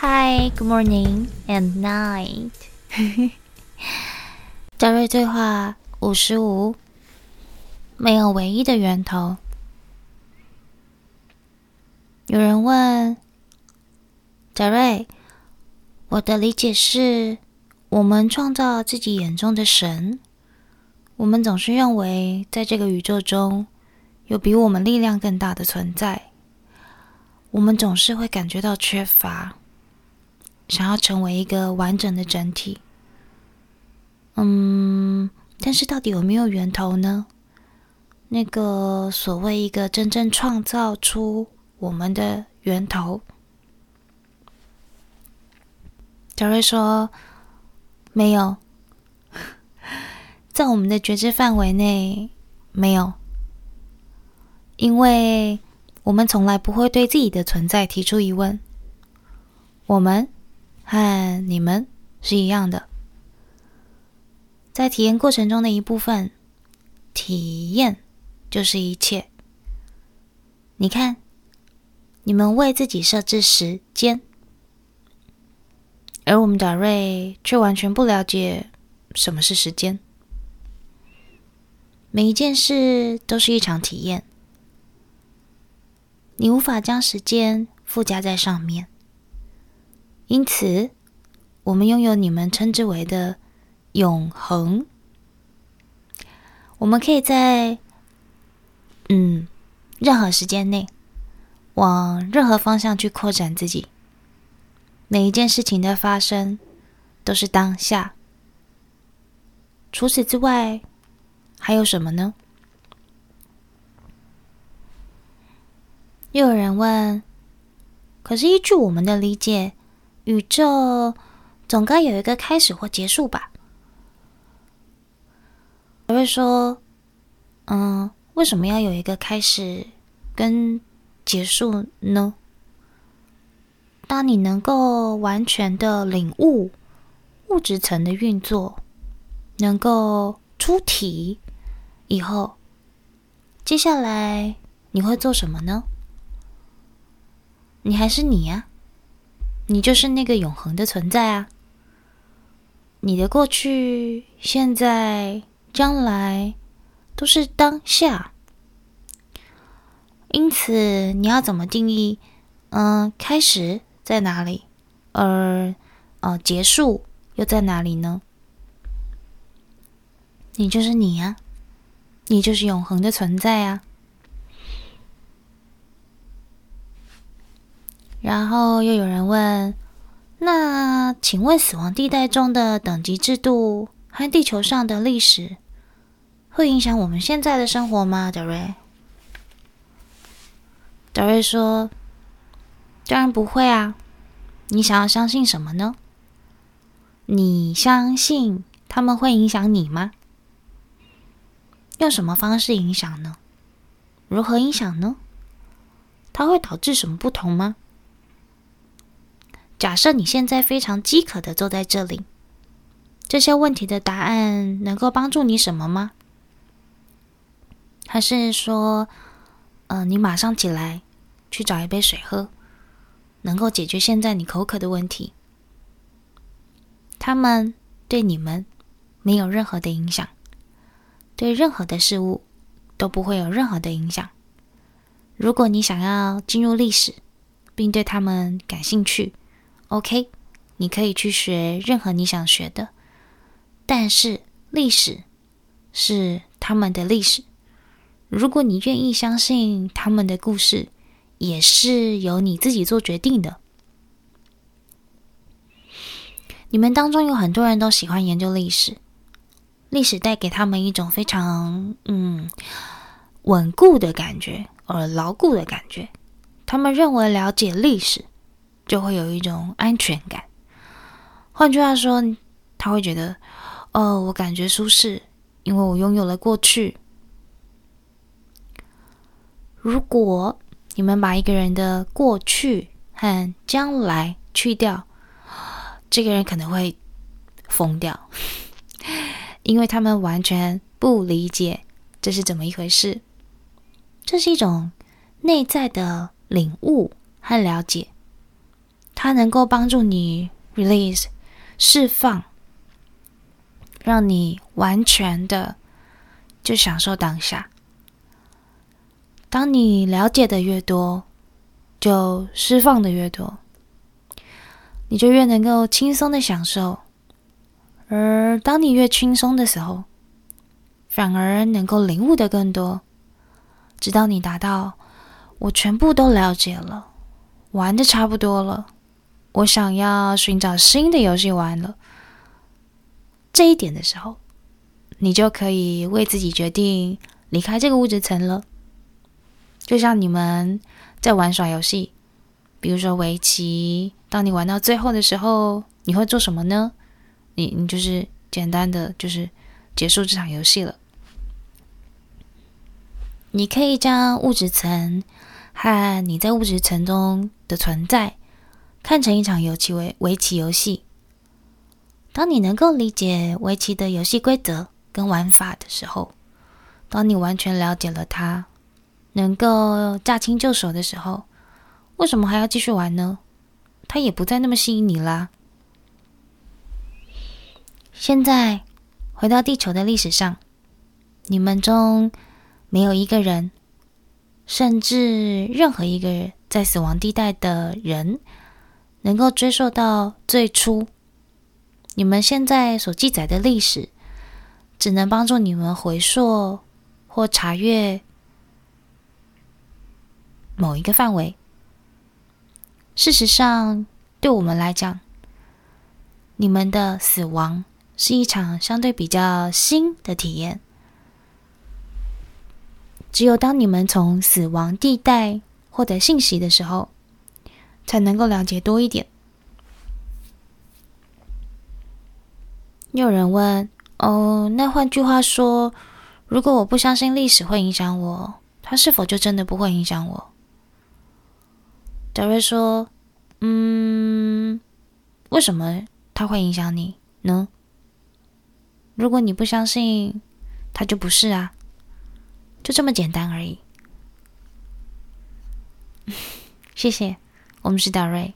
Hi, good morning and night。德瑞对话五十五，没有唯一的源头。有人问德瑞，我的理解是，我们创造自己眼中的神。我们总是认为，在这个宇宙中有比我们力量更大的存在。我们总是会感觉到缺乏，想要成为一个完整的整体。嗯，但是到底有没有源头呢？那个所谓一个真正创造出我们的源头，德瑞说没有。在我们的觉知范围内，没有，因为我们从来不会对自己的存在提出疑问。我们和你们是一样的，在体验过程中的一部分，体验就是一切。你看，你们为自己设置时间，而我们达瑞却完全不了解什么是时间。每一件事都是一场体验，你无法将时间附加在上面，因此，我们拥有你们称之为的永恒。我们可以在嗯任何时间内，往任何方向去扩展自己。每一件事情的发生都是当下。除此之外。还有什么呢？又有人问：“可是依据我们的理解，宇宙总该有一个开始或结束吧？”我会说：“嗯，为什么要有一个开始跟结束呢？当你能够完全的领悟物质层的运作，能够出体。”以后，接下来你会做什么呢？你还是你呀，你就是那个永恒的存在啊。你的过去、现在、将来都是当下，因此你要怎么定义？嗯，开始在哪里？而呃，结束又在哪里呢？你就是你呀。你就是永恒的存在啊！然后又有人问：“那请问死亡地带中的等级制度和地球上的历史，会影响我们现在的生活吗？”德瑞，德瑞说：“当然不会啊！你想要相信什么呢？你相信他们会影响你吗？”用什么方式影响呢？如何影响呢？它会导致什么不同吗？假设你现在非常饥渴的坐在这里，这些问题的答案能够帮助你什么吗？还是说，呃，你马上起来去找一杯水喝，能够解决现在你口渴的问题？他们对你们没有任何的影响。对任何的事物都不会有任何的影响。如果你想要进入历史，并对他们感兴趣，OK，你可以去学任何你想学的。但是历史是他们的历史。如果你愿意相信他们的故事，也是由你自己做决定的。你们当中有很多人都喜欢研究历史。历史带给他们一种非常嗯稳固的感觉，而牢固的感觉。他们认为了解历史就会有一种安全感。换句话说，他会觉得哦，我感觉舒适，因为我拥有了过去。如果你们把一个人的过去和将来去掉，这个人可能会疯掉。因为他们完全不理解这是怎么一回事，这是一种内在的领悟和了解。它能够帮助你 release 释放，让你完全的就享受当下。当你了解的越多，就释放的越多，你就越能够轻松的享受。而当你越轻松的时候，反而能够领悟的更多，直到你达到我全部都了解了，玩的差不多了，我想要寻找新的游戏玩了。这一点的时候，你就可以为自己决定离开这个物质层了。就像你们在玩耍游戏，比如说围棋，当你玩到最后的时候，你会做什么呢？你你就是简单的就是。结束这场游戏了。你可以将物质层和你在物质层中的存在看成一场游棋围围棋游戏。当你能够理解围棋的游戏规则跟玩法的时候，当你完全了解了它，能够驾轻就熟的时候，为什么还要继续玩呢？它也不再那么吸引你啦。现在。回到地球的历史上，你们中没有一个人，甚至任何一个在死亡地带的人，能够追溯到最初。你们现在所记载的历史，只能帮助你们回溯或查阅某一个范围。事实上，对我们来讲，你们的死亡。是一场相对比较新的体验。只有当你们从死亡地带获得信息的时候，才能够了解多一点。又有人问：“哦，那换句话说，如果我不相信历史会影响我，它是否就真的不会影响我？”德瑞说：“嗯，为什么它会影响你呢？”如果你不相信，它就不是啊，就这么简单而已。谢谢，我们是达瑞。